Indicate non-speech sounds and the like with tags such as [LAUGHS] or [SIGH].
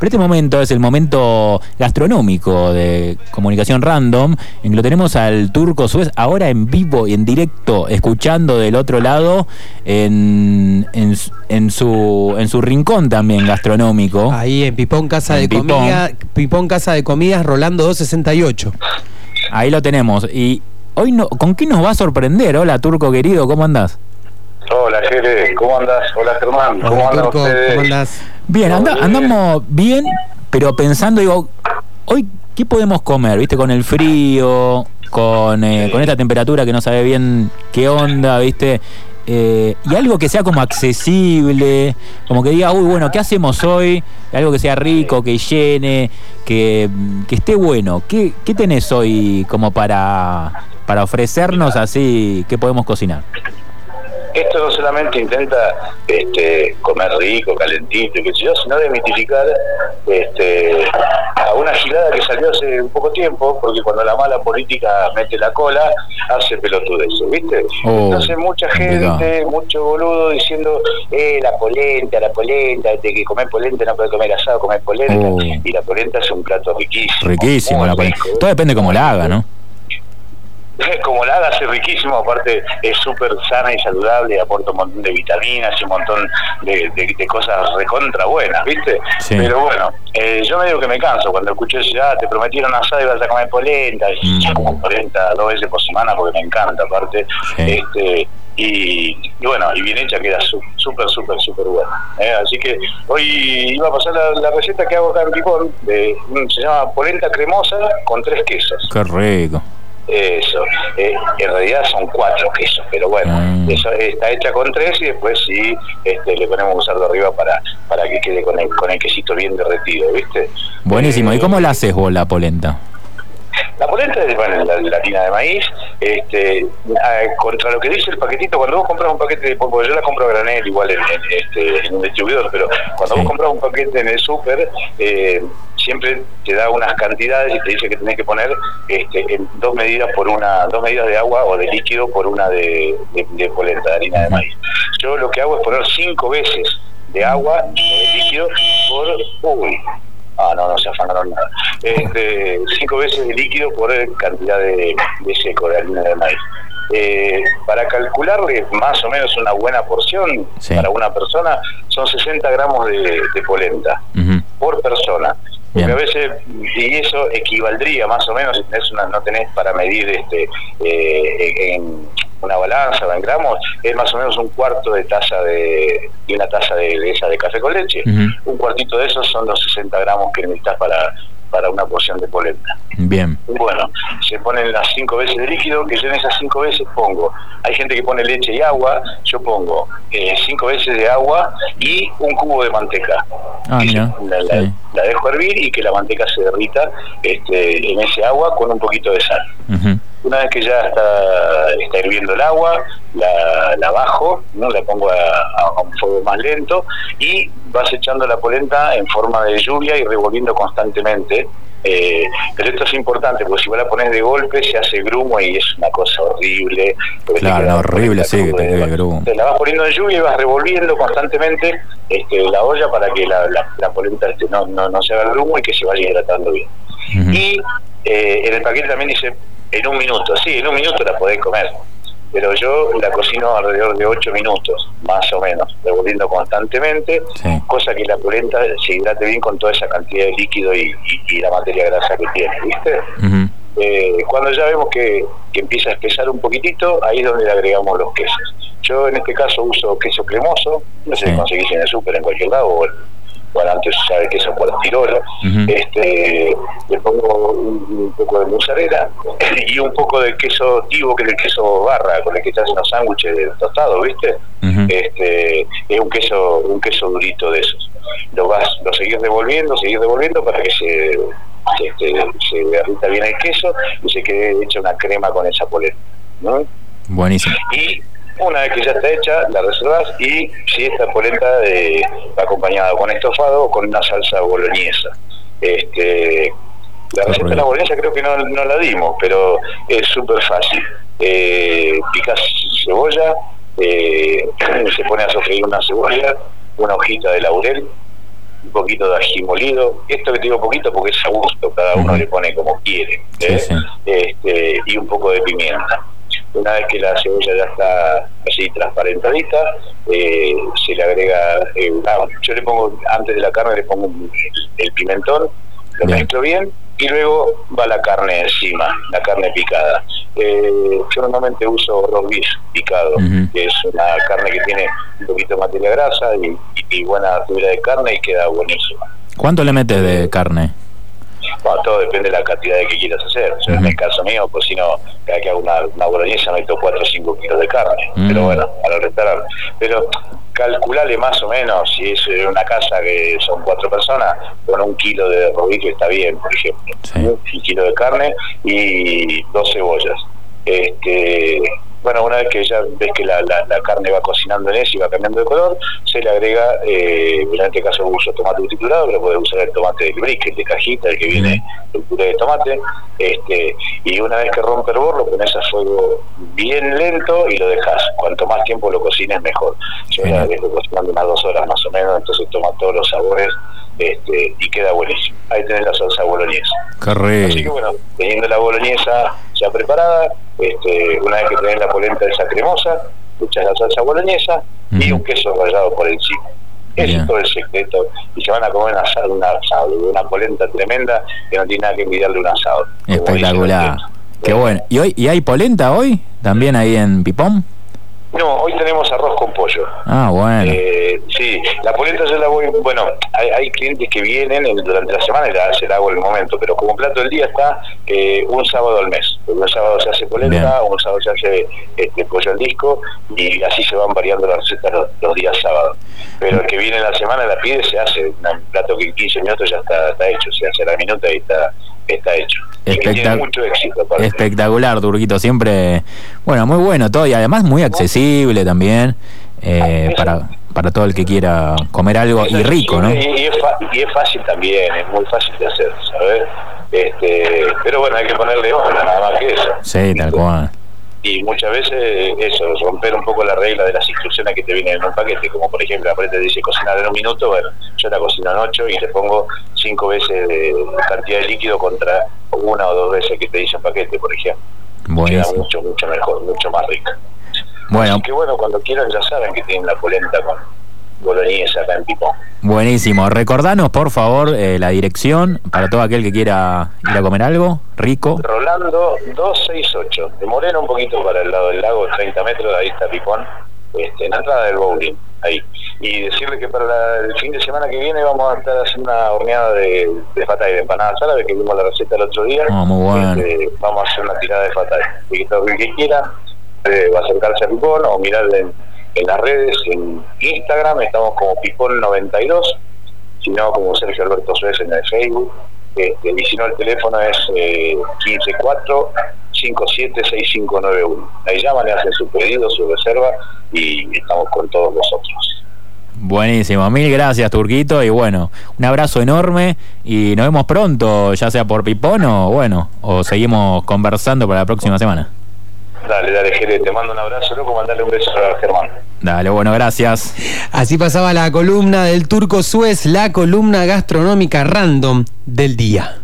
Pero este momento es el momento gastronómico de comunicación random, en que lo tenemos al turco Suez ahora en vivo y en directo, escuchando del otro lado en, en, su, en su rincón también gastronómico. Ahí en Pipón Casa de Comida, Pipón Casa de Comidas, Rolando 268. Ahí lo tenemos. Y hoy no, ¿con qué nos va a sorprender? Hola turco querido, ¿cómo andás? Hola, Jere, ¿cómo andas? Hola, Germán, ¿cómo andas ¿cómo andás? Bien, andamos bien, pero pensando, digo, hoy, ¿qué podemos comer? ¿Viste? Con el frío, con, eh, con esta temperatura que no sabe bien qué onda, ¿viste? Eh, y algo que sea como accesible, como que diga, uy, bueno, ¿qué hacemos hoy? Algo que sea rico, que llene, que, que esté bueno. ¿Qué, ¿Qué tenés hoy como para, para ofrecernos así? ¿Qué podemos cocinar? Esto no solamente intenta este, comer rico, calentito, sé yo, sino desmitificar este, a una gilada que salió hace un poco tiempo, porque cuando la mala política mete la cola, hace eso, ¿viste? Oh, Entonces mucha gente, mucho boludo diciendo, eh, la polenta, la polenta, de que comer polenta no puede comer asado, comer polenta, oh. y la polenta es un plato riquísimo. Riquísimo la polenta. Todo depende cómo la haga, ¿no? [LAUGHS] como la haga, es riquísimo, aparte es súper sana y saludable, aporta un montón de vitaminas y un montón de, cosas recontra buenas, ¿viste? Pero bueno, eh, yo me digo que me canso cuando escucho eso, ah, te prometieron asado y vas a comer polenta, y ya como polenta dos veces por semana porque me encanta, aparte. este y, bueno, y bien hecha queda súper, súper, súper buena. ¿eh? Así que hoy iba a pasar la, receta que hago acá en Pipón, de, se llama polenta cremosa con tres quesos. Qué rico. Eso, eh, en realidad son cuatro quesos, pero bueno, mm. eso está hecha con tres y después sí este, le ponemos usarlo arriba para, para que quede con el, con el quesito bien derretido, ¿viste? Buenísimo, ¿y cómo la haces vos la polenta? La polenta es bueno, la, harina de maíz, este, contra lo que dice el paquetito, cuando vos compras un paquete de polvo, yo la compro a granel igual en, este, en un distribuidor, pero cuando vos compras un paquete en el súper, eh, siempre te da unas cantidades y te dice que tenés que poner este, en dos medidas por una, dos medidas de agua o de líquido por una de, de, polenta, de harina de maíz. Yo lo que hago es poner cinco veces de agua o de líquido por uy, ah no, no se afanaron nada. Este, cinco veces de líquido por cantidad de, seco, de harina de maíz. Eh, para calcularle más o menos una buena porción para una persona son 60 gramos de, polenta persona. Porque a veces, y eso equivaldría más o menos, si tenés una, no tenés para medir este eh, en una balanza o en gramos, es más o menos un cuarto de taza de, y una taza de, esa de café con leche. Un cuartito de esos son los 60 gramos que necesitas para, para una porción de polenta. Bien. Bueno, se ponen las cinco veces de líquido, que yo en esas cinco veces pongo. Hay gente que pone leche y agua, yo pongo eh, cinco veces de agua y un cubo de manteca. Ah, la, dejo hervir y que la manteca se derrita este, en ese agua con un poquito de sal. Una vez que ya está, está hirviendo el agua, la, la bajo, ¿no? la pongo a, un fuego más lento y vas echando la polenta en forma de lluvia y revolviendo constantemente. Eh, pero esto es importante, porque si vos la pones de golpe se hace grumo y es una cosa horrible. Claro, horrible, sí, que te grumo. Te la vas poniendo en lluvia y vas revolviendo constantemente este, la olla para que la, la, polenta este, no, no, no, se haga grumo y que se vaya hidratando bien. Y eh, en el paquete también dice en un minuto, sí, en un minuto la podés comer pero yo la cocino alrededor de 8 minutos, más o menos, revolviendo constantemente, cosa que la polenta se hidrate bien con toda esa cantidad de líquido y, la materia grasa que tiene, ¿viste? Eh, cuando ya vemos que, empieza a espesar un poquitito, ahí es donde le agregamos los quesos. Yo en este caso uso queso cremoso, no sé si conseguís en el súper en cualquier lado o bueno, antes se sabe queso por la este, le pongo un, poco de mozzarella [LAUGHS] y un poco de queso tivo, que es el queso barra, con el que te hacen los sándwiches tostados, ¿viste? este, es un queso, un queso durito de esos. Lo vas, lo seguís revolviendo, seguís revolviendo para que se, este, se derrita bien el queso y se quede hecha una crema con esa polenta. ¿no? Buenísimo. Y una vez que ya está hecha, la reservas y si esta polenta eh, acompañada con estofado o con una salsa boloñesa. Este, la receta de la boloñesa creo que no, la dimos, pero es súper fácil. Eh, picas cebolla, eh, [CLEARS THROAT] se pone a sofreír una cebolla, una hojita de laurel, un poquito de ají molido. Esto que te digo poquito porque es a gusto, cada uno le pone como quiere. ¿eh? Este, y un poco de pimienta. Una vez que la cebolla ya está así transparentadita, eh, se le agrega, eh, yo le pongo, antes de la carne le pongo el, pimentón, lo mezclo bien y luego va la carne encima, la carne picada. Eh, yo normalmente uso roast picado, que es una carne que tiene un poquito de materia grasa y, buena fibra de carne y queda buenísima. ¿Cuánto le metes de carne? Todo depende de la cantidad de que quieras hacer. En el caso mío, pues si no, cada que hago una, una boloñesa meto 4 o 5 kilos de carne. Pero bueno, para restaurar. Pero calculale más o menos, si es una casa que son cuatro personas, con un kilo de robito está bien, por ejemplo. Un kilo de carne y dos cebollas. Este, bueno, una vez que ya ves que la, la, carne va cocinando en eso y va cambiando de color, se le agrega, eh, en este caso uso tomate triturado, pero puedes usar el tomate del brick, de cajita, el que viene el puré de tomate, este, y una vez que rompe el bor, lo pones a fuego bien lento y lo dejas. Cuanto más tiempo lo cocines, mejor. Yo ya dejo cocinando unas dos horas más o menos, entonces toma todos los sabores este, y queda buenísimo. Ahí tenés la salsa boloñesa. Así que bueno, teniendo la boloñesa ya preparada, este, una vez que tenés la polenta esa cremosa, echas la salsa boloñesa y un queso rallado por encima. Ese es todo el secreto. Y se van a comer un asado, un asado, una polenta tremenda que no tiene nada que envidiarle un asado. Espectacular. Qué bueno. ¿Y hoy y hay polenta hoy? ¿También ahí en Pipón? No, hoy tenemos arroz con pollo. Ah, bueno. Eh, sí, la polenta yo la voy, bueno, hay, clientes que vienen durante la semana y la, se la hago en el momento, pero como plato del día está eh, un sábado al mes. Un sábado se hace polenta, un sábado se hace este, pollo al disco y así se van variando las recetas los, días sábados. Pero el que viene en la semana la pide, se hace un plato que en 15 minutos ya está, está hecho, se hace la minuta y está está hecho. Espectacular, Turquito, siempre, bueno, muy bueno todo y además muy accesible también eh, para, para todo el que quiera comer algo y rico, ¿no? Y, es, fácil también, es muy fácil de hacer, ¿sabes? Este, pero bueno, hay que ponerle ojo, nada más que eso. Sí, tal cual y muchas veces eso, romper un poco la regla de las instrucciones que te vienen en un paquete, como por ejemplo, aparte te dice cocinar en un minuto, bueno, yo la cocino en ocho y le pongo cinco veces de cantidad de líquido contra una o dos veces que te dice un paquete, por ejemplo. Queda mucho, mucho mejor, mucho más rica. Bueno. Así que bueno, cuando quieran ya saben que tienen la polenta con, boloñesa acá en Pipón. Buenísimo. Recordanos, por favor, eh, la dirección para todo aquel que quiera ir a comer algo rico. Rolando 268. De Moreno un poquito para el lado del lago, 30 metros, ahí está Pipón, este, en la entrada del bowling, ahí. Y decirle que para el fin de semana que viene vamos a estar haciendo una horneada de, de fatay, de empanadas árabes, que vimos la receta el otro día. Ah, muy bueno. Este, vamos a hacer una tirada de fatay. Y que todo el que quiera a acercarse a Pipón o mirarle en las redes, en Instagram estamos como Pipol92, si no como Sergio Alberto Suez en el Facebook, este, y si no el teléfono es eh, 154 576591. Ahí llaman, le hacen su pedido, su reserva y estamos con todos vosotros. Buenísimo, mil gracias Turquito y bueno, un abrazo enorme y nos vemos pronto, ya sea por Pipón o bueno, o seguimos conversando para la próxima semana. Dale, dale, Jere, te mando un abrazo, loco, mandale un beso a Germán. Dale, bueno, gracias. Así pasaba la columna del Turco Suez, la columna gastronómica random del día.